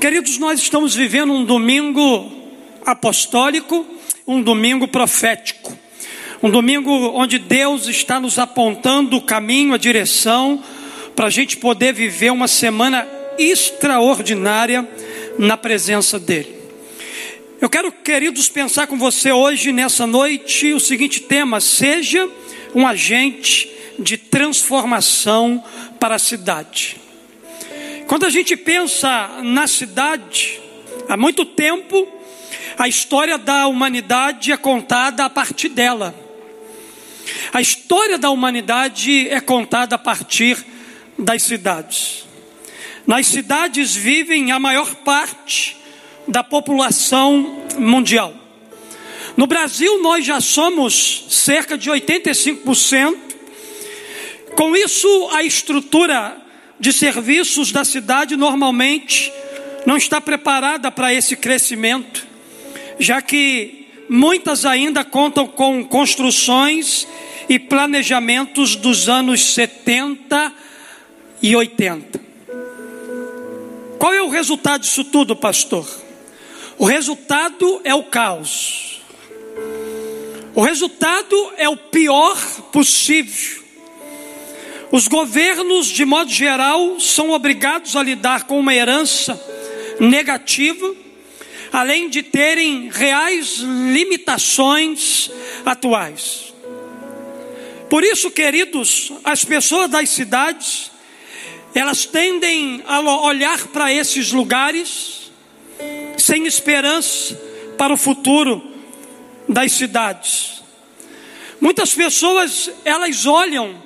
Queridos, nós estamos vivendo um domingo apostólico, um domingo profético. Um domingo onde Deus está nos apontando o caminho, a direção, para a gente poder viver uma semana extraordinária na presença dEle. Eu quero, queridos, pensar com você hoje, nessa noite, o seguinte tema: seja um agente de transformação para a cidade. Quando a gente pensa na cidade, há muito tempo, a história da humanidade é contada a partir dela. A história da humanidade é contada a partir das cidades. Nas cidades vivem a maior parte da população mundial. No Brasil, nós já somos cerca de 85%. Com isso, a estrutura de serviços da cidade normalmente não está preparada para esse crescimento, já que muitas ainda contam com construções e planejamentos dos anos 70 e 80. Qual é o resultado disso tudo, pastor? O resultado é o caos. O resultado é o pior possível. Os governos, de modo geral, são obrigados a lidar com uma herança negativa, além de terem reais limitações atuais. Por isso, queridos, as pessoas das cidades, elas tendem a olhar para esses lugares sem esperança para o futuro das cidades. Muitas pessoas, elas olham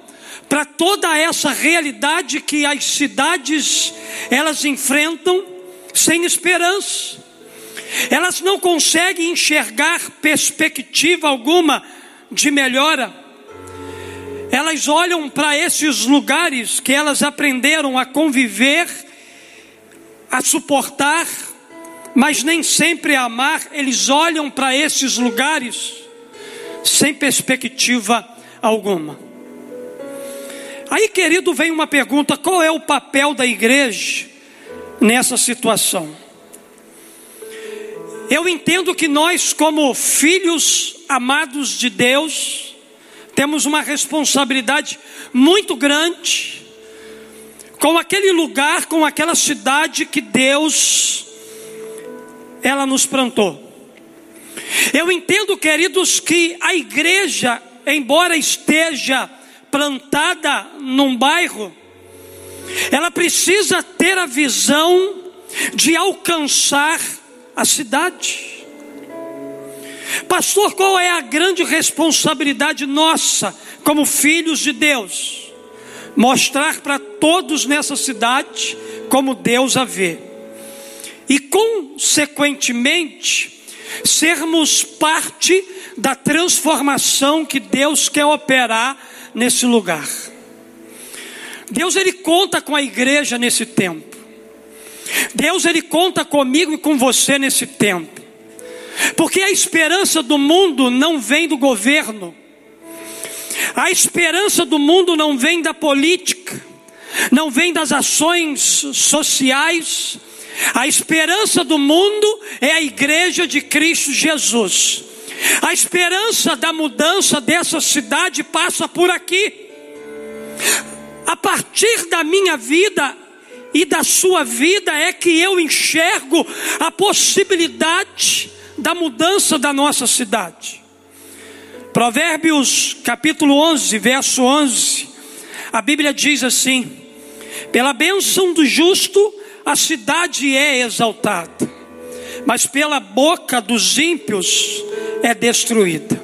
para toda essa realidade que as cidades elas enfrentam sem esperança. Elas não conseguem enxergar perspectiva alguma de melhora. Elas olham para esses lugares que elas aprenderam a conviver, a suportar, mas nem sempre a amar. Eles olham para esses lugares sem perspectiva alguma. Aí, querido, vem uma pergunta: qual é o papel da igreja nessa situação? Eu entendo que nós, como filhos amados de Deus, temos uma responsabilidade muito grande com aquele lugar, com aquela cidade que Deus ela nos plantou. Eu entendo, queridos, que a igreja, embora esteja plantada num bairro, ela precisa ter a visão de alcançar a cidade. Pastor, qual é a grande responsabilidade nossa como filhos de Deus? Mostrar para todos nessa cidade como Deus a vê. E consequentemente, sermos parte da transformação que Deus quer operar nesse lugar. Deus ele conta com a igreja nesse tempo. Deus ele conta comigo e com você nesse tempo. Porque a esperança do mundo não vem do governo. A esperança do mundo não vem da política, não vem das ações sociais. A esperança do mundo é a igreja de Cristo Jesus. A esperança da mudança dessa cidade passa por aqui. A partir da minha vida e da sua vida é que eu enxergo a possibilidade da mudança da nossa cidade. Provérbios capítulo 11, verso 11. A Bíblia diz assim: Pela bênção do justo a cidade é exaltada, mas pela boca dos ímpios é destruída.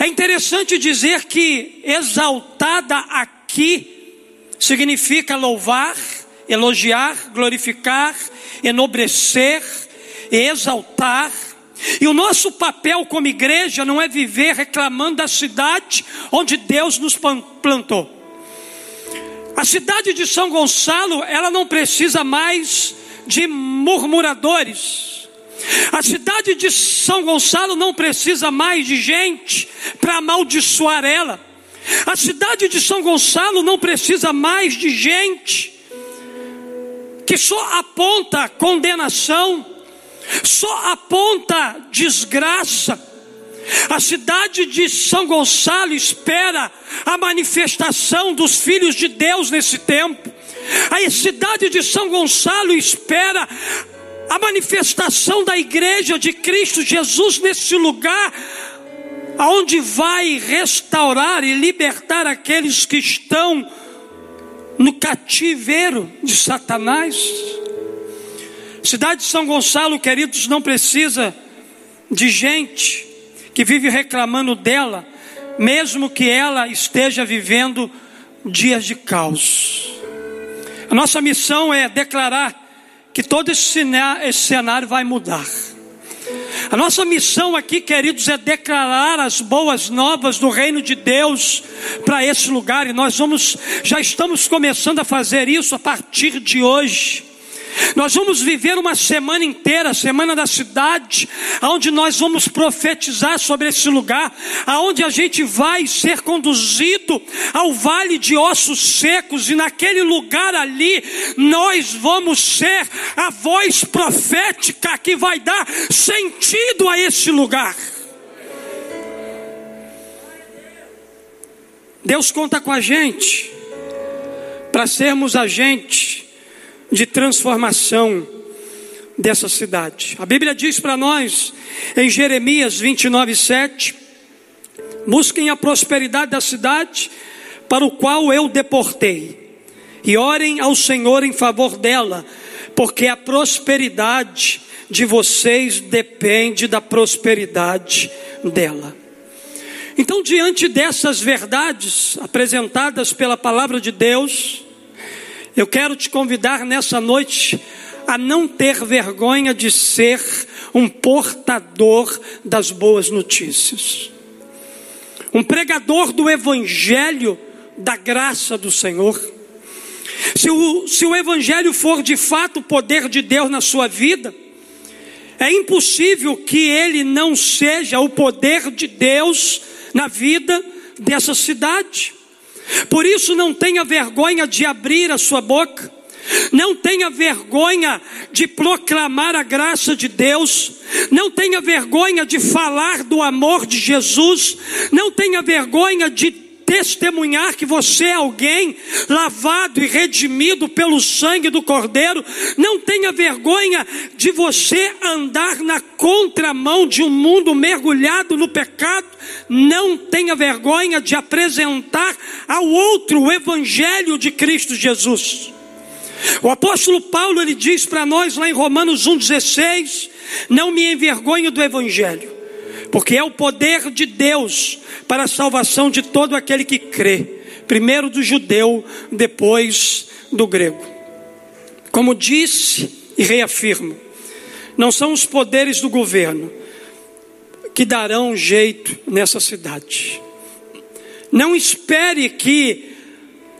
É interessante dizer que exaltada aqui significa louvar, elogiar, glorificar, enobrecer, exaltar. E o nosso papel como igreja não é viver reclamando da cidade onde Deus nos plantou. A cidade de São Gonçalo, ela não precisa mais de murmuradores. A cidade de São Gonçalo não precisa mais de gente para amaldiçoar ela. A cidade de São Gonçalo não precisa mais de gente que só aponta condenação, só aponta desgraça. A cidade de São Gonçalo espera a manifestação dos filhos de Deus nesse tempo. A cidade de São Gonçalo espera a manifestação da igreja de Cristo Jesus nesse lugar, aonde vai restaurar e libertar aqueles que estão no cativeiro de Satanás. Cidade de São Gonçalo, queridos, não precisa de gente que vive reclamando dela, mesmo que ela esteja vivendo dias de caos. A nossa missão é declarar que todo esse cenário vai mudar. A nossa missão aqui, queridos, é declarar as boas novas do reino de Deus para esse lugar, e nós vamos, já estamos começando a fazer isso a partir de hoje. Nós vamos viver uma semana inteira, semana da cidade, onde nós vamos profetizar sobre esse lugar, aonde a gente vai ser conduzido ao vale de ossos secos e naquele lugar ali nós vamos ser a voz profética que vai dar sentido a esse lugar. Deus conta com a gente para sermos agentes de transformação dessa cidade. A Bíblia diz para nós, em Jeremias 29, 7, busquem a prosperidade da cidade para o qual eu deportei, e orem ao Senhor em favor dela, porque a prosperidade de vocês depende da prosperidade dela. Então, diante dessas verdades apresentadas pela palavra de Deus, eu quero te convidar nessa noite a não ter vergonha de ser um portador das boas notícias, um pregador do Evangelho da graça do Senhor. Se o, se o Evangelho for de fato o poder de Deus na sua vida, é impossível que ele não seja o poder de Deus na vida dessa cidade. Por isso, não tenha vergonha de abrir a sua boca. Não tenha vergonha de proclamar a graça de Deus, não tenha vergonha de falar do amor de Jesus, não tenha vergonha de testemunhar que você é alguém lavado e redimido pelo sangue do Cordeiro. Não tenha vergonha de você andar na contramão de um mundo mergulhado no pecado. Não tenha vergonha de apresentar ao outro o evangelho de Cristo Jesus. O apóstolo Paulo ele diz para nós lá em Romanos 1:16, não me envergonho do evangelho porque é o poder de Deus para a salvação de todo aquele que crê, primeiro do judeu, depois do grego. Como disse e reafirmo, não são os poderes do governo que darão jeito nessa cidade. Não espere que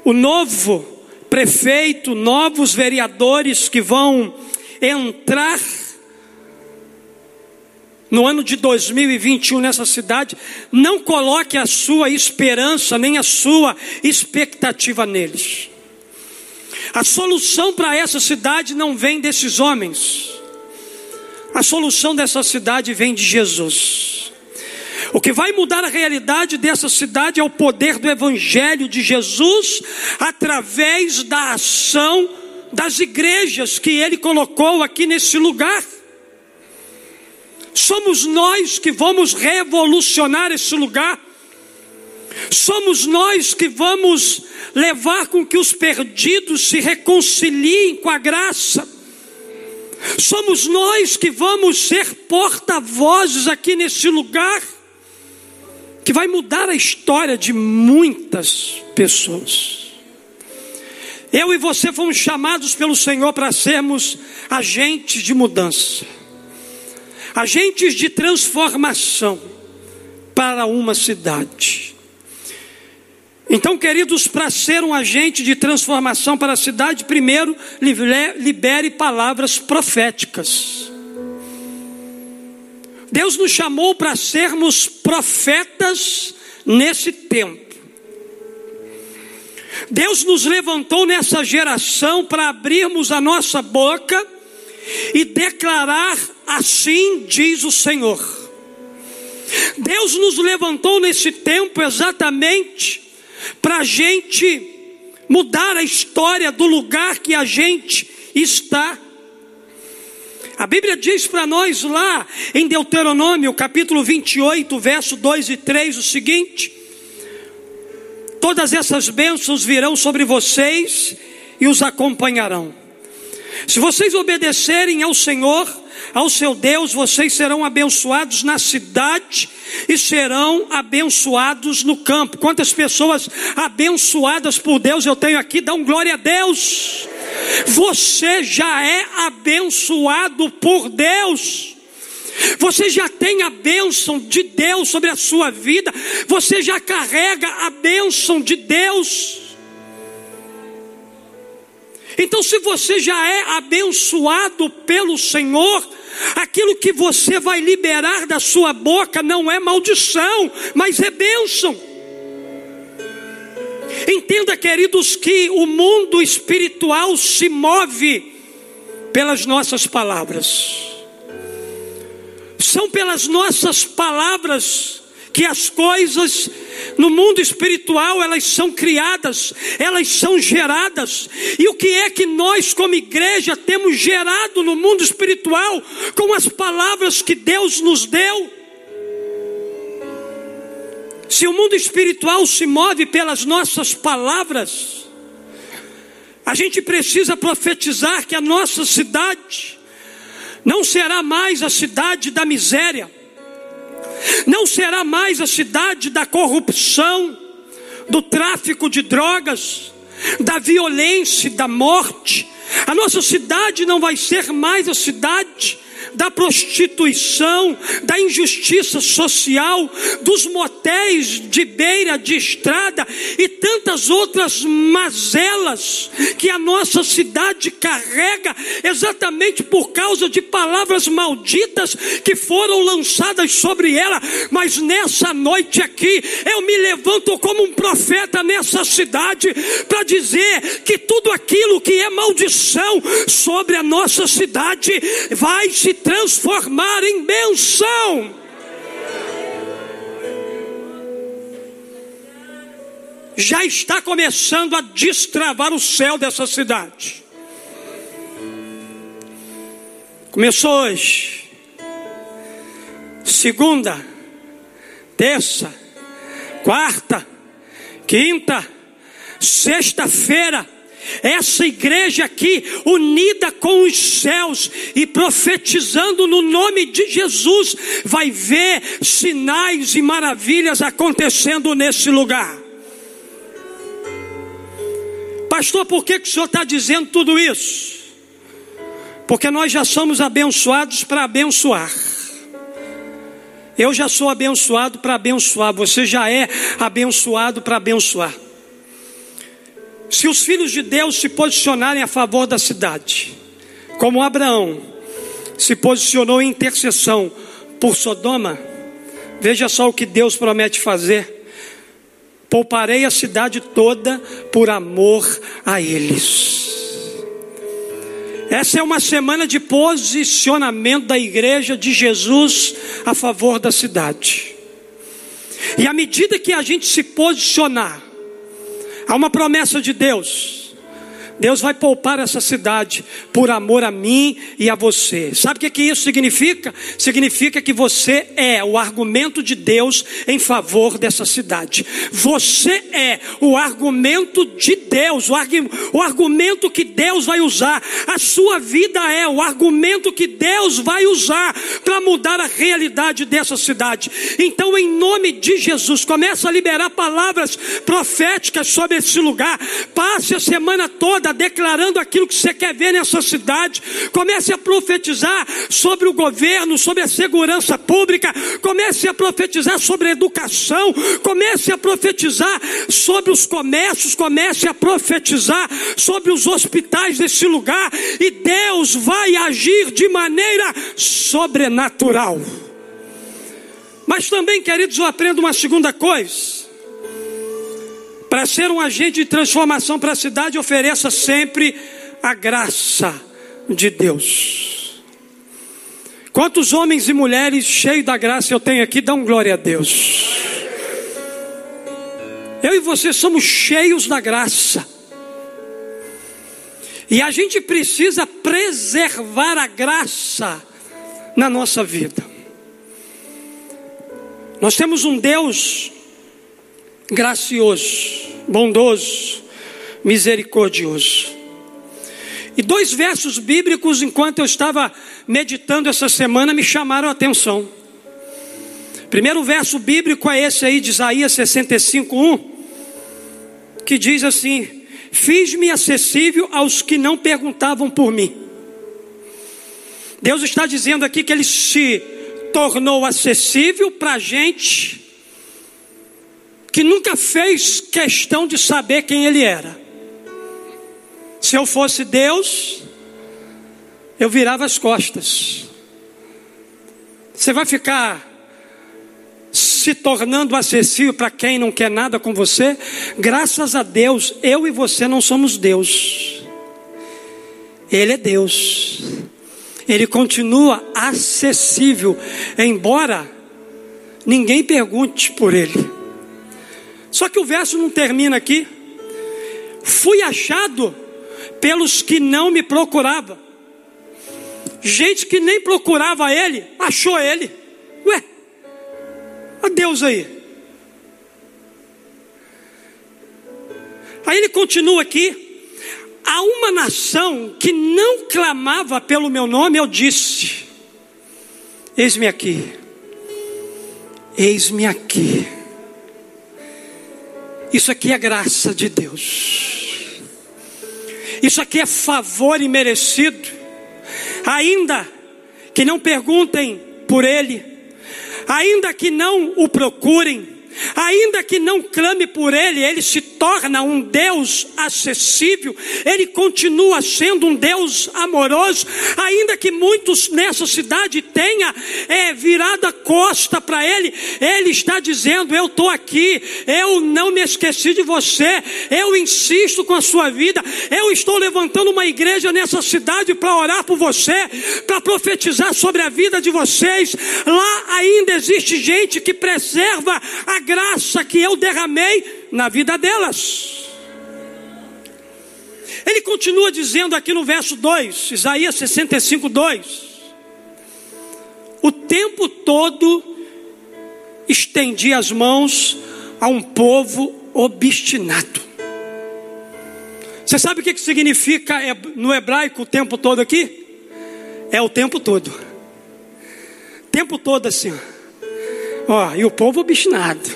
o novo prefeito, novos vereadores que vão entrar no ano de 2021 nessa cidade, não coloque a sua esperança nem a sua expectativa neles. A solução para essa cidade não vem desses homens. A solução dessa cidade vem de Jesus. O que vai mudar a realidade dessa cidade é o poder do Evangelho de Jesus através da ação das igrejas que ele colocou aqui nesse lugar. Somos nós que vamos revolucionar esse lugar. Somos nós que vamos levar com que os perdidos se reconciliem com a graça. Somos nós que vamos ser porta-vozes aqui nesse lugar, que vai mudar a história de muitas pessoas. Eu e você fomos chamados pelo Senhor para sermos agentes de mudança agentes de transformação para uma cidade. Então, queridos, para ser um agente de transformação para a cidade, primeiro libere palavras proféticas. Deus nos chamou para sermos profetas nesse tempo. Deus nos levantou nessa geração para abrirmos a nossa boca e declarar: assim diz o Senhor. Deus nos levantou nesse tempo exatamente para a gente mudar a história do lugar que a gente está. A Bíblia diz para nós lá em Deuteronômio, capítulo 28, verso 2 e 3, o seguinte: Todas essas bênçãos virão sobre vocês e os acompanharão. Se vocês obedecerem ao Senhor, ao seu Deus, vocês serão abençoados na cidade e serão abençoados no campo. Quantas pessoas abençoadas por Deus eu tenho aqui? Dão glória a Deus. Você já é abençoado por Deus. Você já tem a bênção de Deus sobre a sua vida, você já carrega a bênção de Deus. Então, se você já é abençoado pelo Senhor, aquilo que você vai liberar da sua boca não é maldição, mas é bênção. Entenda, queridos, que o mundo espiritual se move pelas nossas palavras. São pelas nossas palavras que as coisas no mundo espiritual elas são criadas, elas são geradas. E o que é que nós como igreja temos gerado no mundo espiritual com as palavras que Deus nos deu? Se o mundo espiritual se move pelas nossas palavras, a gente precisa profetizar que a nossa cidade não será mais a cidade da miséria, não será mais a cidade da corrupção, do tráfico de drogas, da violência, da morte. A nossa cidade não vai ser mais a cidade da prostituição, da injustiça social, dos motéis de beira de estrada e tantas outras mazelas que a nossa cidade carrega exatamente por causa de palavras malditas que foram lançadas sobre ela. Mas nessa noite aqui, eu me levanto como um profeta nessa cidade para dizer que tudo aquilo que é maldição sobre a nossa cidade vai se transformar em benção. Já está começando a destravar o céu dessa cidade. Começou hoje. Segunda, terça, quarta, quinta, sexta-feira essa igreja aqui, unida com os céus e profetizando no nome de Jesus, vai ver sinais e maravilhas acontecendo nesse lugar. Pastor, por que, que o senhor está dizendo tudo isso? Porque nós já somos abençoados para abençoar. Eu já sou abençoado para abençoar, você já é abençoado para abençoar. Se os filhos de Deus se posicionarem a favor da cidade, como Abraão se posicionou em intercessão por Sodoma, veja só o que Deus promete fazer. Pouparei a cidade toda por amor a eles. Essa é uma semana de posicionamento da igreja de Jesus a favor da cidade. E à medida que a gente se posicionar, Há uma promessa de Deus. Deus vai poupar essa cidade por amor a mim e a você. Sabe o que, isso significa? Significa que você é o argumento de Deus em favor dessa cidade. Você é o argumento de Deus, o, argu o argumento que Deus vai usar. A sua vida é o argumento que Deus vai usar para mudar a realidade dessa cidade. Então, em nome de Jesus, começa a liberar palavras proféticas sobre esse lugar. Passe a semana toda declarando aquilo que você quer ver nessa cidade. Comece a profetizar sobre o governo, sobre a segurança pública. Comece a profetizar sobre a educação. Comece a profetizar sobre os comércios. Comece a profetizar sobre os hospitais desse lugar. E Deus vai agir de maneira sobrenatural. Mas também, queridos, eu aprendo uma segunda coisa. Para ser um agente de transformação para a cidade, ofereça sempre a graça de Deus. Quantos homens e mulheres cheios da graça eu tenho aqui, dão glória a Deus. Eu e você somos cheios da graça. E a gente precisa preservar a graça na nossa vida. Nós temos um Deus gracioso, bondoso, misericordioso. E dois versos bíblicos, enquanto eu estava meditando essa semana, me chamaram a atenção. Primeiro verso bíblico é esse aí de Isaías 65, 1, que diz assim: Fiz-me acessível aos que não perguntavam por mim. Deus está dizendo aqui que Ele se tornou acessível para a gente que nunca fez questão de saber quem Ele era. Se eu fosse Deus, eu virava as costas. Você vai ficar se tornando acessível para quem não quer nada com você? Graças a Deus, eu e você não somos Deus. Ele é Deus. Ele continua acessível, embora ninguém pergunte por ele. Só que o verso não termina aqui. Fui achado pelos que não me procuravam. Gente que nem procurava ele, achou ele. Ué, a Deus aí. Aí ele continua aqui. A uma nação que não clamava pelo meu nome, eu disse: Eis-me aqui, eis-me aqui. Isso aqui é graça de Deus. Isso aqui é favor imerecido. Ainda que não perguntem por Ele, ainda que não o procurem, ainda que não clame por ele, ele se torna um Deus acessível, ele continua sendo um Deus amoroso, ainda que muitos nessa cidade tenha é, virado a costa para ele, ele está dizendo: Eu estou aqui, eu não me esqueci de você, eu insisto com a sua vida, eu estou levantando uma igreja nessa cidade para orar por você, para profetizar sobre a vida de vocês. Lá ainda existe gente que preserva a graça que eu derramei na vida delas. Ele continua dizendo aqui no verso 2, Isaías 65, 2: O tempo todo estendi as mãos a um povo obstinado. Você sabe o que significa no hebraico o tempo todo aqui? É o tempo todo. Tempo todo assim, ó. E o povo obstinado.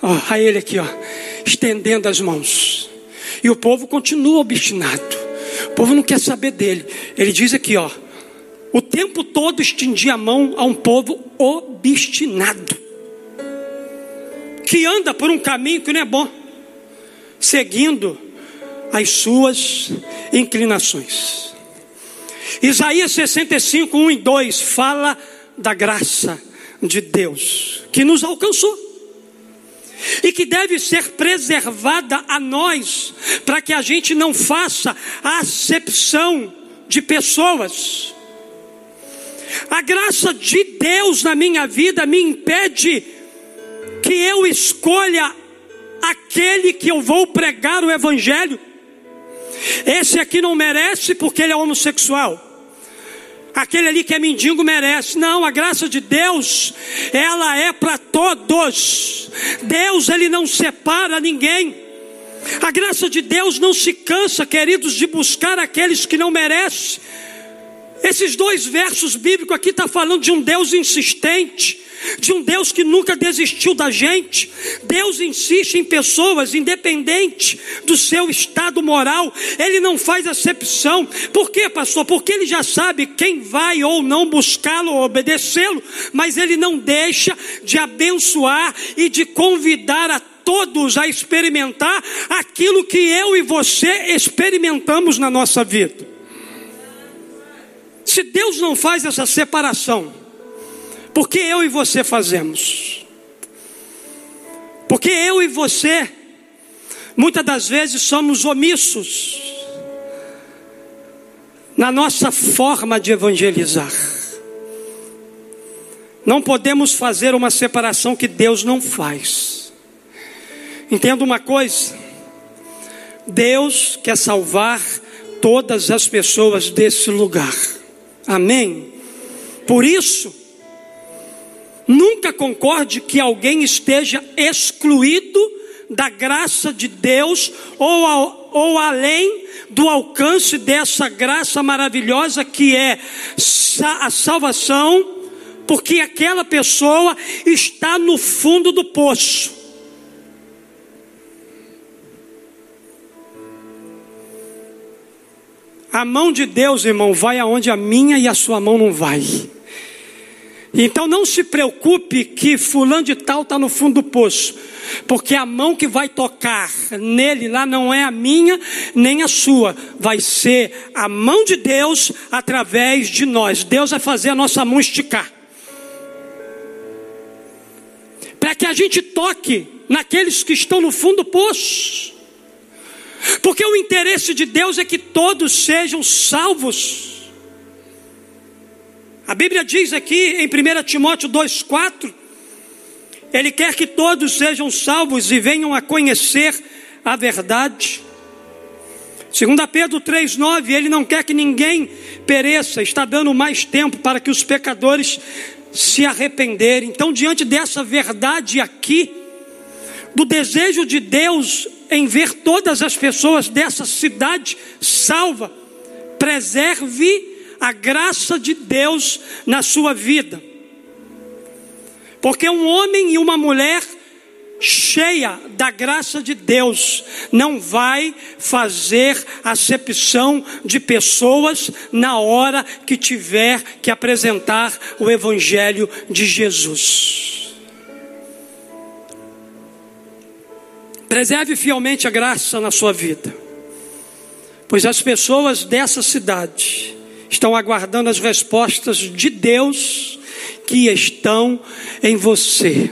Ó, a ele aqui, ó, estendendo as mãos. E o povo continua obstinado. O povo não quer saber dele. Ele diz aqui, ó, o tempo todo estendia a mão a um povo obstinado. Que anda por um caminho que não é bom, seguindo as suas inclinações. Isaías 65, 1 e 2 fala da graça de Deus que nos alcançou e que deve ser preservada a nós, para que a gente não faça acepção de pessoas. A graça de Deus na minha vida me impede que eu escolha aquele que eu vou pregar o Evangelho. Esse aqui não merece porque ele é homossexual aquele ali que é mendigo merece. Não, a graça de Deus, ela é para todos. Deus, ele não separa ninguém. A graça de Deus não se cansa, queridos, de buscar aqueles que não merecem. Esses dois versos bíblicos aqui está falando de um Deus insistente, de um Deus que nunca desistiu da gente. Deus insiste em pessoas, independente do seu estado moral, Ele não faz acepção. Por quê, pastor? Porque Ele já sabe quem vai ou não buscá-lo ou obedecê-lo, mas Ele não deixa de abençoar e de convidar a todos a experimentar aquilo que eu e você experimentamos na nossa vida. Se Deus não faz essa separação, por que eu e você fazemos? Porque eu e você, muitas das vezes, somos omissos na nossa forma de evangelizar. Não podemos fazer uma separação que Deus não faz. Entenda uma coisa: Deus quer salvar todas as pessoas desse lugar. Amém? Por isso, nunca concorde que alguém esteja excluído da graça de Deus ou, ao, ou além do alcance dessa graça maravilhosa que é a salvação porque aquela pessoa está no fundo do poço. A mão de Deus, irmão, vai aonde a minha e a sua mão não vai. Então não se preocupe que fulano de tal está no fundo do poço, porque a mão que vai tocar nele lá não é a minha nem a sua, vai ser a mão de Deus através de nós. Deus vai fazer a nossa mão esticar para que a gente toque naqueles que estão no fundo do poço. Porque o interesse de Deus é que todos sejam salvos. A Bíblia diz aqui em 1 Timóteo 2,4: Ele quer que todos sejam salvos e venham a conhecer a verdade. 2 Pedro 3,9: Ele não quer que ninguém pereça, está dando mais tempo para que os pecadores se arrepender. Então, diante dessa verdade aqui, do desejo de Deus em ver todas as pessoas dessa cidade salva, preserve a graça de Deus na sua vida. Porque um homem e uma mulher cheia da graça de Deus, não vai fazer acepção de pessoas na hora que tiver que apresentar o Evangelho de Jesus. Preserve fielmente a graça na sua vida, pois as pessoas dessa cidade estão aguardando as respostas de Deus que estão em você.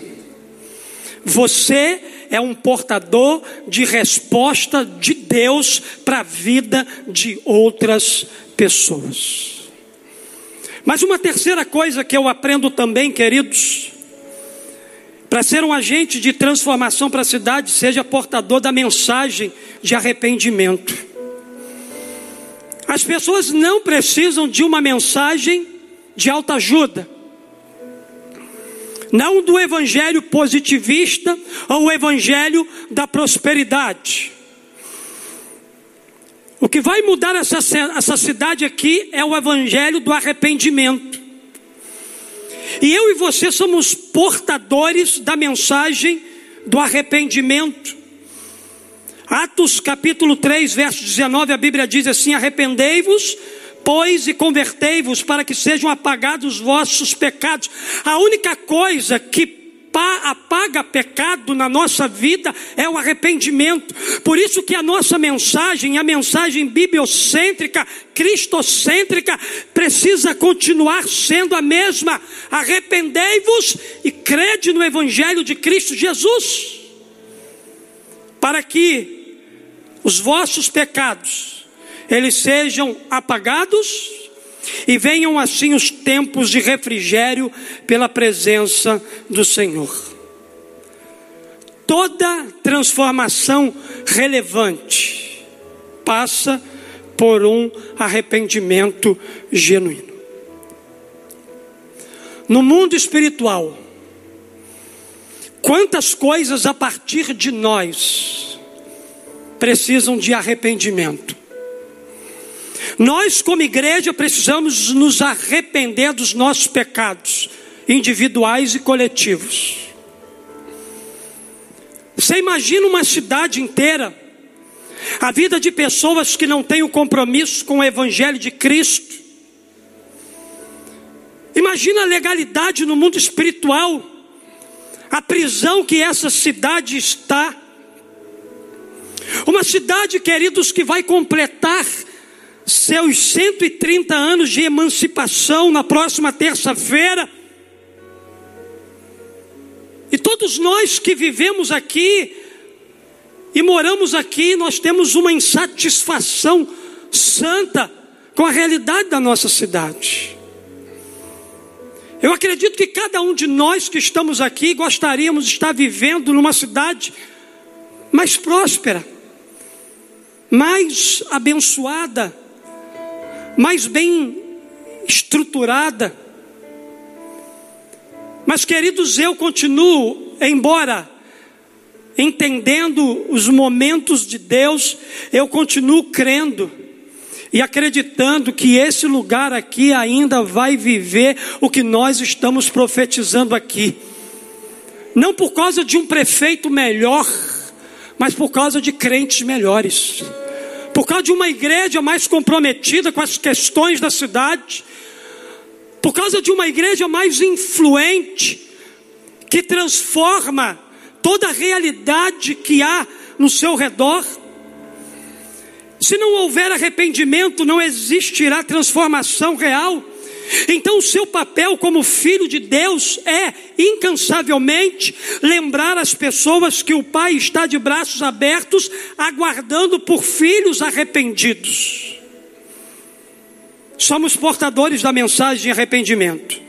Você é um portador de resposta de Deus para a vida de outras pessoas. Mas uma terceira coisa que eu aprendo também, queridos, para ser um agente de transformação para a cidade, seja portador da mensagem de arrependimento. As pessoas não precisam de uma mensagem de alta ajuda não do evangelho positivista ou o evangelho da prosperidade. O que vai mudar essa, essa cidade aqui é o evangelho do arrependimento. E eu e você somos portadores da mensagem do arrependimento. Atos capítulo 3, verso 19, a Bíblia diz assim: Arrependei-vos pois, e convertei-vos para que sejam apagados os vossos pecados. A única coisa que apaga pecado na nossa vida é o arrependimento. Por isso que a nossa mensagem, a mensagem bibliocêntrica, cristocêntrica, precisa continuar sendo a mesma. Arrependei-vos e crede no evangelho de Cristo Jesus. Para que os vossos pecados eles sejam apagados e venham assim os tempos de refrigério pela presença do Senhor. Toda transformação relevante passa por um arrependimento genuíno. No mundo espiritual, quantas coisas a partir de nós precisam de arrependimento? Nós, como igreja, precisamos nos arrepender dos nossos pecados, individuais e coletivos. Você imagina uma cidade inteira, a vida de pessoas que não têm o compromisso com o Evangelho de Cristo. Imagina a legalidade no mundo espiritual, a prisão que essa cidade está. Uma cidade, queridos, que vai completar seus 130 anos de emancipação na próxima terça-feira. E todos nós que vivemos aqui e moramos aqui, nós temos uma insatisfação santa com a realidade da nossa cidade. Eu acredito que cada um de nós que estamos aqui gostaríamos de estar vivendo numa cidade mais próspera, mais abençoada, mais bem estruturada. Mas, queridos, eu continuo, embora entendendo os momentos de Deus, eu continuo crendo e acreditando que esse lugar aqui ainda vai viver o que nós estamos profetizando aqui. Não por causa de um prefeito melhor, mas por causa de crentes melhores. Por causa de uma igreja mais comprometida com as questões da cidade. Por causa de uma igreja mais influente, que transforma toda a realidade que há no seu redor. Se não houver arrependimento, não existirá transformação real. Então, o seu papel como filho de Deus é, incansavelmente, lembrar as pessoas que o Pai está de braços abertos, aguardando por filhos arrependidos. Somos portadores da mensagem de arrependimento.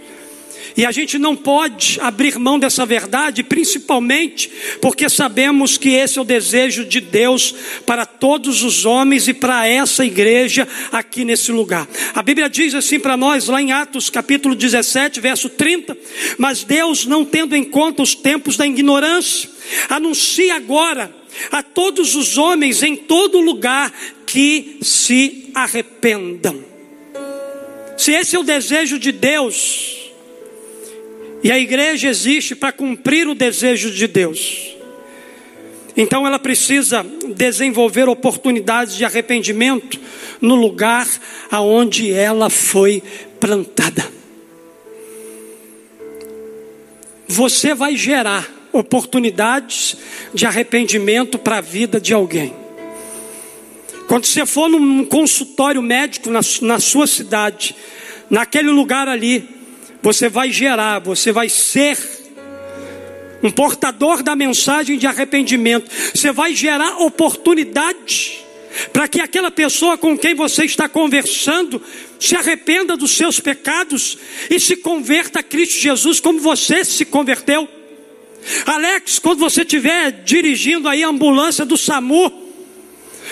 E a gente não pode abrir mão dessa verdade, principalmente porque sabemos que esse é o desejo de Deus para todos os homens e para essa igreja aqui nesse lugar. A Bíblia diz assim para nós, lá em Atos capítulo 17, verso 30: Mas Deus, não tendo em conta os tempos da ignorância, anuncia agora a todos os homens em todo lugar que se arrependam. Se esse é o desejo de Deus, e a igreja existe para cumprir o desejo de Deus. Então ela precisa desenvolver oportunidades de arrependimento no lugar aonde ela foi plantada. Você vai gerar oportunidades de arrependimento para a vida de alguém. Quando você for num consultório médico na, na sua cidade, naquele lugar ali, você vai gerar, você vai ser um portador da mensagem de arrependimento. Você vai gerar oportunidade para que aquela pessoa com quem você está conversando se arrependa dos seus pecados e se converta a Cristo Jesus como você se converteu. Alex, quando você estiver dirigindo aí a ambulância do SAMU,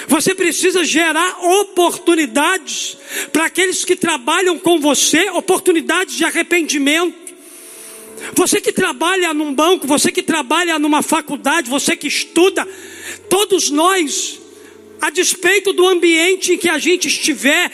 você precisa gerar oportunidades para aqueles que trabalham com você, oportunidades de arrependimento. Você que trabalha num banco, você que trabalha numa faculdade, você que estuda, todos nós, a despeito do ambiente em que a gente estiver,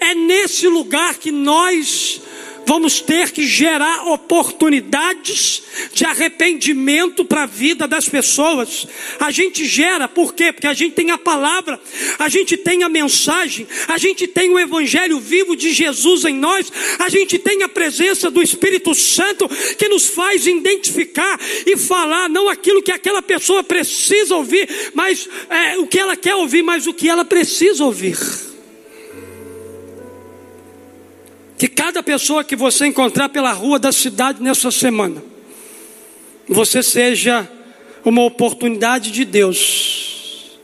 é nesse lugar que nós vamos ter que gerar oportunidades de arrependimento para a vida das pessoas. A gente gera, por quê? Porque a gente tem a palavra, a gente tem a mensagem, a gente tem o evangelho vivo de Jesus em nós, a gente tem a presença do Espírito Santo que nos faz identificar e falar não aquilo que aquela pessoa precisa ouvir, mas é, o que ela quer ouvir, mas o que ela precisa ouvir. Que cada pessoa que você encontrar pela rua da cidade nessa semana, você seja uma oportunidade de Deus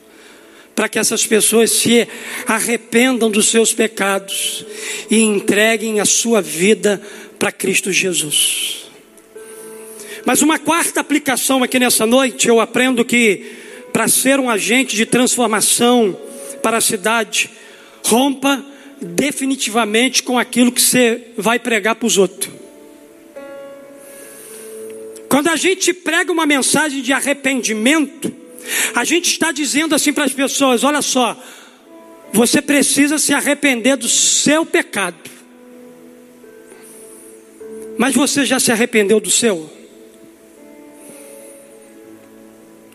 para que essas pessoas se arrependam dos seus pecados e entreguem a sua vida para Cristo Jesus. Mas uma quarta aplicação aqui nessa noite, eu aprendo que para ser um agente de transformação para a cidade, rompa definitivamente com aquilo que você vai pregar para os outros. Quando a gente prega uma mensagem de arrependimento, a gente está dizendo assim para as pessoas: olha só, você precisa se arrepender do seu pecado. Mas você já se arrependeu do seu?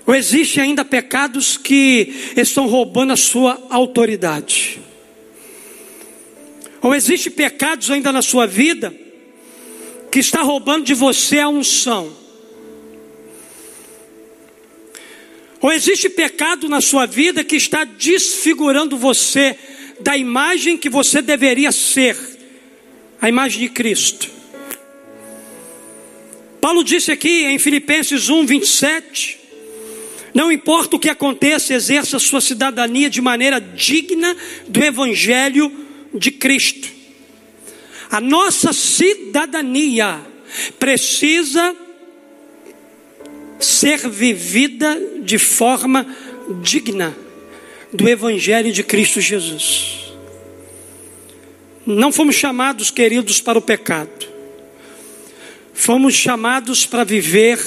Ou existe ainda pecados que estão roubando a sua autoridade? Ou existe pecados ainda na sua vida que está roubando de você a unção? Ou existe pecado na sua vida que está desfigurando você da imagem que você deveria ser, a imagem de Cristo? Paulo disse aqui em Filipenses 1, 27. Não importa o que aconteça, exerça sua cidadania de maneira digna do Evangelho de Cristo. A nossa cidadania precisa ser vivida de forma digna do Evangelho de Cristo Jesus. Não fomos chamados, queridos, para o pecado, fomos chamados para viver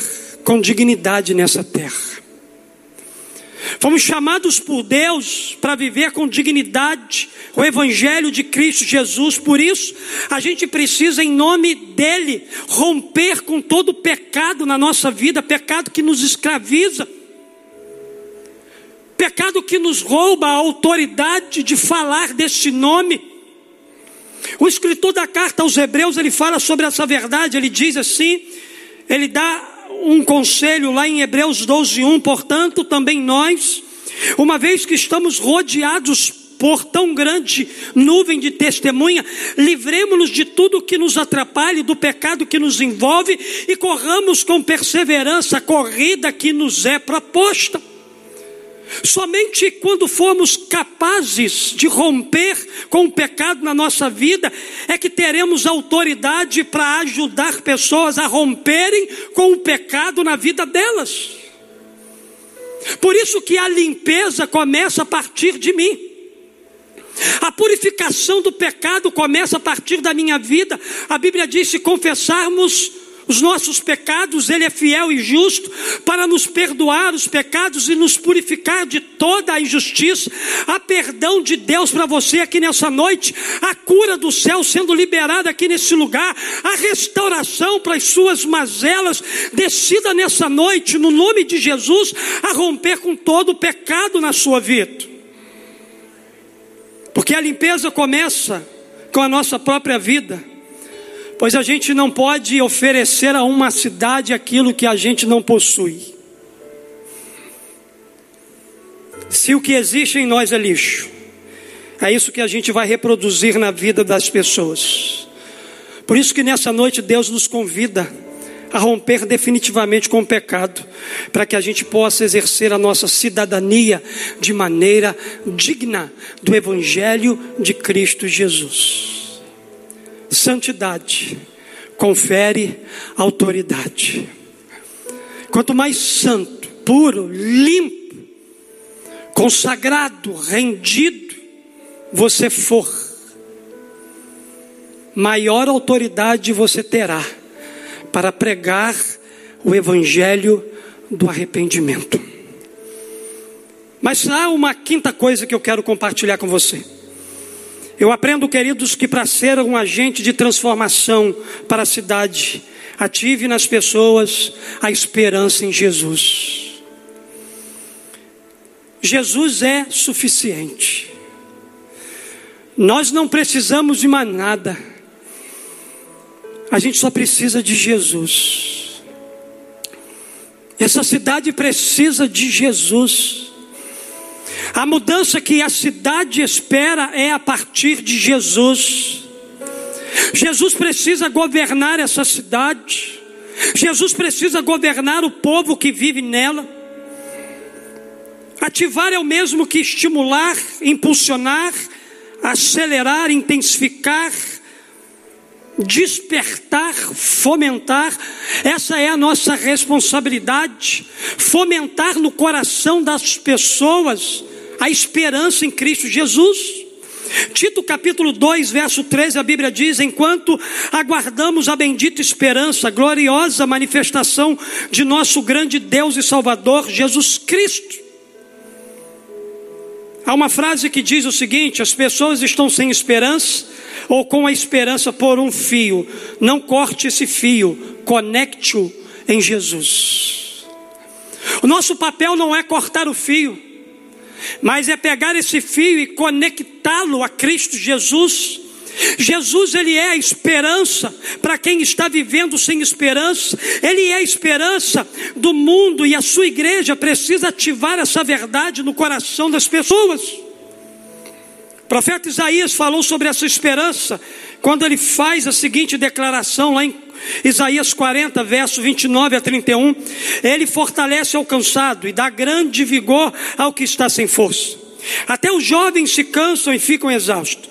com dignidade nessa terra. Fomos chamados por Deus para viver com dignidade o Evangelho de Cristo Jesus. Por isso, a gente precisa, em nome dEle, romper com todo o pecado na nossa vida pecado que nos escraviza, pecado que nos rouba a autoridade de falar deste nome. O escritor da carta aos Hebreus, ele fala sobre essa verdade, ele diz assim, ele dá um conselho lá em Hebreus 12, 1, portanto, também nós, uma vez que estamos rodeados por tão grande nuvem de testemunha, livremos-nos de tudo que nos atrapalhe, do pecado que nos envolve e corramos com perseverança a corrida que nos é proposta. Somente quando formos capazes de romper com o pecado na nossa vida, é que teremos autoridade para ajudar pessoas a romperem com o pecado na vida delas. Por isso que a limpeza começa a partir de mim. A purificação do pecado começa a partir da minha vida. A Bíblia diz: se confessarmos os nossos pecados, Ele é fiel e justo para nos perdoar os pecados e nos purificar de toda a injustiça. Há perdão de Deus para você aqui nessa noite, a cura do céu sendo liberada aqui nesse lugar, a restauração para as suas mazelas. Decida nessa noite, no nome de Jesus, a romper com todo o pecado na sua vida. Porque a limpeza começa com a nossa própria vida. Pois a gente não pode oferecer a uma cidade aquilo que a gente não possui. Se o que existe em nós é lixo, é isso que a gente vai reproduzir na vida das pessoas. Por isso que nessa noite Deus nos convida a romper definitivamente com o pecado, para que a gente possa exercer a nossa cidadania de maneira digna do Evangelho de Cristo Jesus. Santidade confere autoridade. Quanto mais santo, puro, limpo, consagrado, rendido você for, maior autoridade você terá para pregar o evangelho do arrependimento. Mas há uma quinta coisa que eu quero compartilhar com você. Eu aprendo, queridos, que para ser um agente de transformação para a cidade, ative nas pessoas a esperança em Jesus. Jesus é suficiente. Nós não precisamos de mais nada. A gente só precisa de Jesus. Essa cidade precisa de Jesus. A mudança que a cidade espera é a partir de Jesus. Jesus precisa governar essa cidade. Jesus precisa governar o povo que vive nela. Ativar é o mesmo que estimular, impulsionar, acelerar, intensificar, despertar, fomentar. Essa é a nossa responsabilidade. Fomentar no coração das pessoas a esperança em Cristo Jesus. Tito capítulo 2, verso 13, a Bíblia diz: Enquanto aguardamos a bendita esperança, a gloriosa manifestação de nosso grande Deus e Salvador, Jesus Cristo. Há uma frase que diz o seguinte: as pessoas estão sem esperança, ou com a esperança por um fio. Não corte esse fio, conecte-o em Jesus. O nosso papel não é cortar o fio, mas é pegar esse fio e conectá-lo a Cristo Jesus. Jesus, Ele é a esperança para quem está vivendo sem esperança, Ele é a esperança do mundo e a sua igreja precisa ativar essa verdade no coração das pessoas. O profeta Isaías falou sobre essa esperança quando ele faz a seguinte declaração lá em Isaías 40, verso 29 a 31, ele fortalece ao cansado e dá grande vigor ao que está sem força. Até os jovens se cansam e ficam exaustos,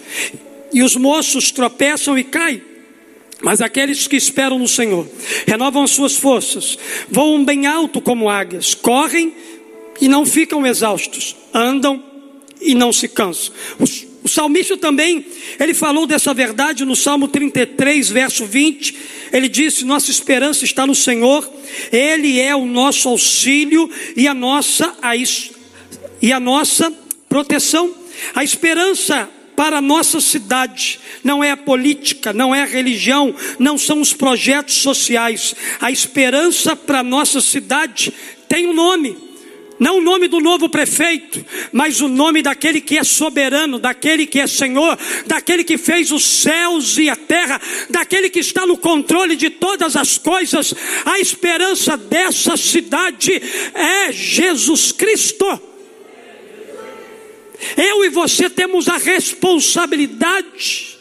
e os moços tropeçam e caem. Mas aqueles que esperam no Senhor renovam as suas forças, voam bem alto como águias, correm e não ficam exaustos, andam e não se cansam. O salmista também, ele falou dessa verdade no Salmo 33, verso 20. Ele disse: Nossa esperança está no Senhor, Ele é o nosso auxílio e a nossa, a, e a nossa proteção. A esperança para a nossa cidade não é a política, não é a religião, não são os projetos sociais. A esperança para a nossa cidade tem um nome. Não o nome do novo prefeito, mas o nome daquele que é soberano, daquele que é Senhor, daquele que fez os céus e a terra, daquele que está no controle de todas as coisas. A esperança dessa cidade é Jesus Cristo. Eu e você temos a responsabilidade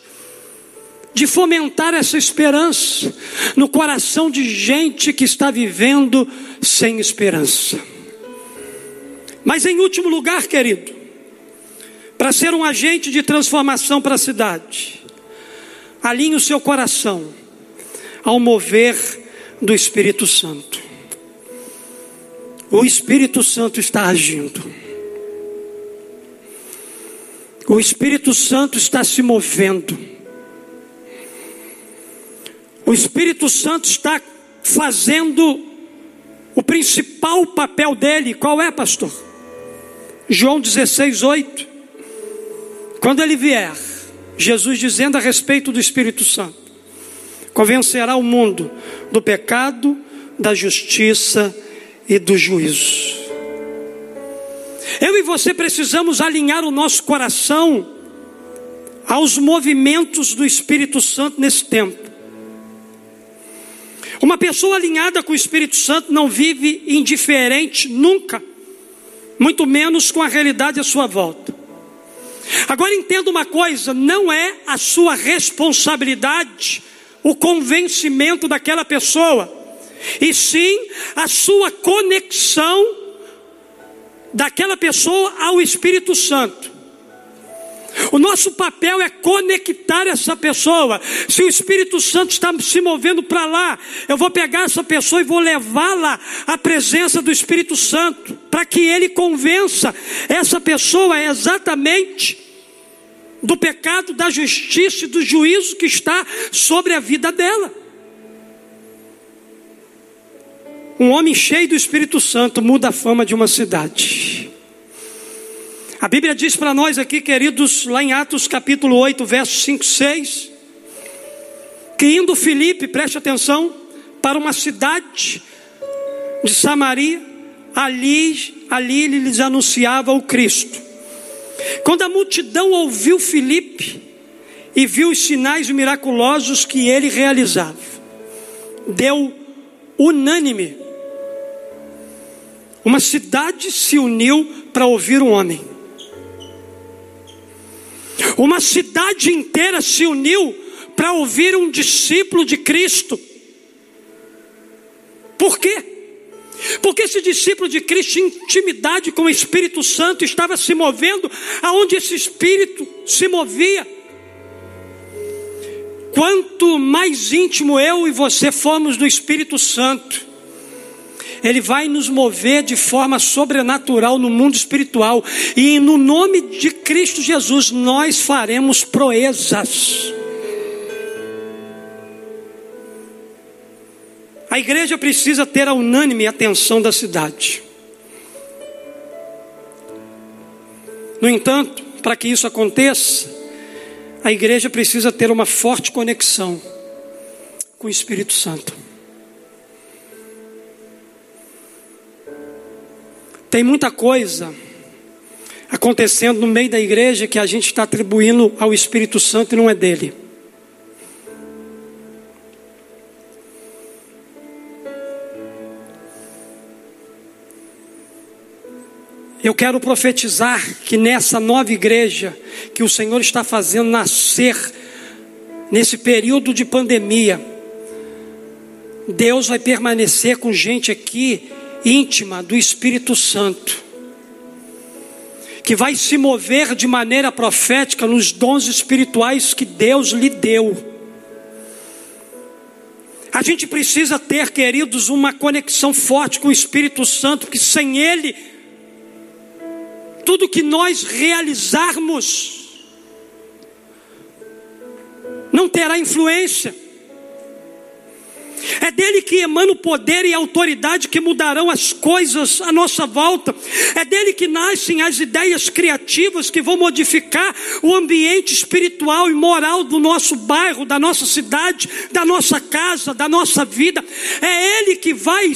de fomentar essa esperança no coração de gente que está vivendo sem esperança. Mas em último lugar, querido, para ser um agente de transformação para a cidade, alinhe o seu coração ao mover do Espírito Santo. O Espírito Santo está agindo. O Espírito Santo está se movendo. O Espírito Santo está fazendo o principal papel dele. Qual é, pastor? João 16, 8. Quando ele vier, Jesus dizendo a respeito do Espírito Santo, convencerá o mundo do pecado, da justiça e do juízo. Eu e você precisamos alinhar o nosso coração aos movimentos do Espírito Santo nesse tempo. Uma pessoa alinhada com o Espírito Santo não vive indiferente nunca muito menos com a realidade à sua volta. Agora entenda uma coisa: não é a sua responsabilidade o convencimento daquela pessoa, e sim a sua conexão daquela pessoa ao Espírito Santo. O nosso papel é conectar essa pessoa. Se o Espírito Santo está se movendo para lá, eu vou pegar essa pessoa e vou levá-la à presença do Espírito Santo, para que ele convença essa pessoa exatamente do pecado, da justiça e do juízo que está sobre a vida dela. Um homem cheio do Espírito Santo muda a fama de uma cidade. A Bíblia diz para nós aqui, queridos, lá em Atos capítulo 8, versos 5 e 6, que indo Filipe, preste atenção, para uma cidade de Samaria, ali, ali ele lhes anunciava o Cristo. Quando a multidão ouviu Filipe e viu os sinais miraculosos que ele realizava, deu unânime. Uma cidade se uniu para ouvir um homem. Uma cidade inteira se uniu para ouvir um discípulo de Cristo. Por quê? Porque esse discípulo de Cristo, intimidade com o Espírito Santo, estava se movendo aonde esse Espírito se movia. Quanto mais íntimo eu e você formos do Espírito Santo, ele vai nos mover de forma sobrenatural no mundo espiritual. E no nome de Cristo Jesus, nós faremos proezas. A igreja precisa ter a unânime atenção da cidade. No entanto, para que isso aconteça, a igreja precisa ter uma forte conexão com o Espírito Santo. Tem muita coisa acontecendo no meio da igreja que a gente está atribuindo ao Espírito Santo e não é dele. Eu quero profetizar que nessa nova igreja que o Senhor está fazendo nascer, nesse período de pandemia, Deus vai permanecer com gente aqui íntima do Espírito Santo, que vai se mover de maneira profética nos dons espirituais que Deus lhe deu. A gente precisa ter, queridos, uma conexão forte com o Espírito Santo, porque sem Ele, tudo que nós realizarmos não terá influência. É dele que emana o poder e a autoridade que mudarão as coisas à nossa volta. É dele que nascem as ideias criativas que vão modificar o ambiente espiritual e moral do nosso bairro, da nossa cidade, da nossa casa, da nossa vida. É ele que vai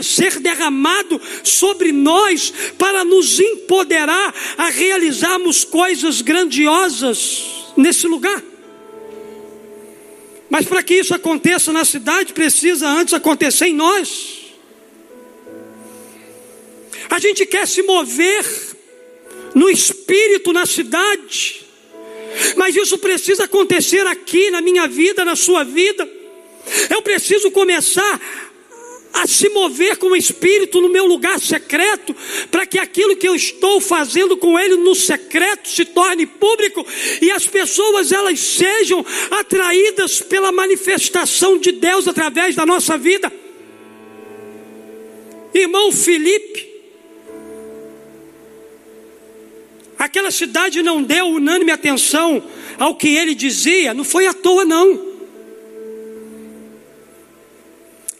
ser derramado sobre nós para nos empoderar a realizarmos coisas grandiosas nesse lugar. Mas para que isso aconteça na cidade, precisa antes acontecer em nós. A gente quer se mover no espírito na cidade, mas isso precisa acontecer aqui na minha vida, na sua vida. Eu preciso começar a se mover com o Espírito no meu lugar secreto, para que aquilo que eu estou fazendo com Ele no secreto se torne público e as pessoas elas sejam atraídas pela manifestação de Deus através da nossa vida. Irmão Felipe, aquela cidade não deu unânime atenção ao que ele dizia, não foi à toa não.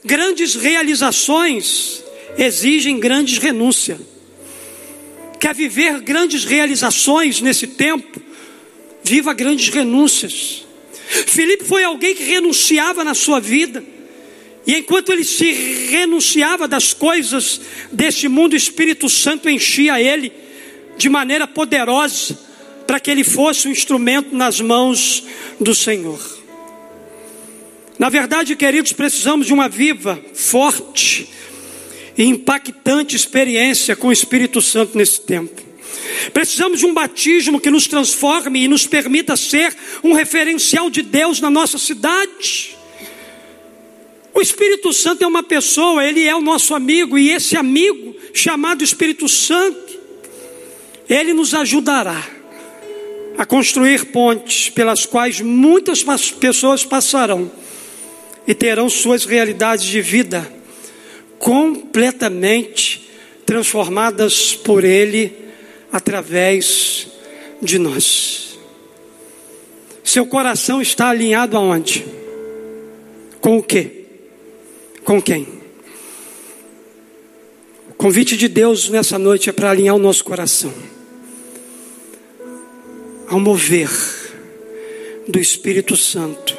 Grandes realizações exigem grandes renúncia. Quer viver grandes realizações nesse tempo? Viva grandes renúncias. Felipe foi alguém que renunciava na sua vida. E enquanto ele se renunciava das coisas deste mundo, o Espírito Santo enchia ele de maneira poderosa para que ele fosse um instrumento nas mãos do Senhor. Na verdade, queridos, precisamos de uma viva, forte e impactante experiência com o Espírito Santo nesse tempo. Precisamos de um batismo que nos transforme e nos permita ser um referencial de Deus na nossa cidade. O Espírito Santo é uma pessoa, ele é o nosso amigo, e esse amigo, chamado Espírito Santo, ele nos ajudará a construir pontes pelas quais muitas pessoas passarão e terão suas realidades de vida completamente transformadas por Ele através de nós. Seu coração está alinhado aonde? Com o quê? Com quem? O convite de Deus nessa noite é para alinhar o nosso coração ao mover do Espírito Santo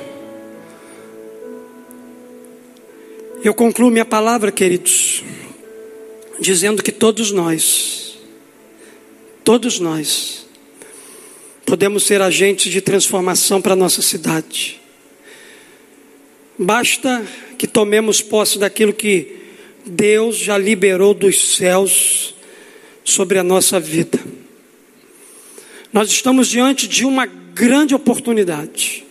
Eu concluo minha palavra, queridos, dizendo que todos nós, todos nós, podemos ser agentes de transformação para a nossa cidade. Basta que tomemos posse daquilo que Deus já liberou dos céus sobre a nossa vida. Nós estamos diante de uma grande oportunidade.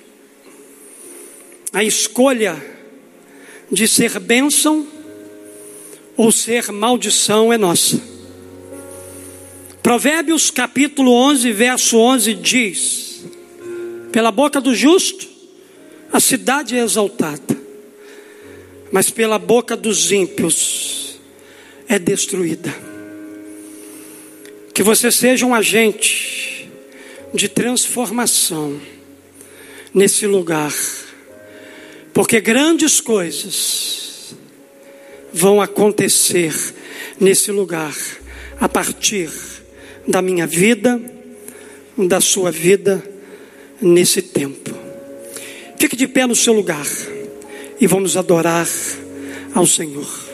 A escolha de ser bênção ou ser maldição é nossa. Provérbios capítulo 11, verso 11 diz: Pela boca do justo a cidade é exaltada, mas pela boca dos ímpios é destruída. Que você seja um agente de transformação nesse lugar porque grandes coisas vão acontecer nesse lugar a partir da minha vida, da sua vida nesse tempo. Fique de pé no seu lugar e vamos adorar ao Senhor.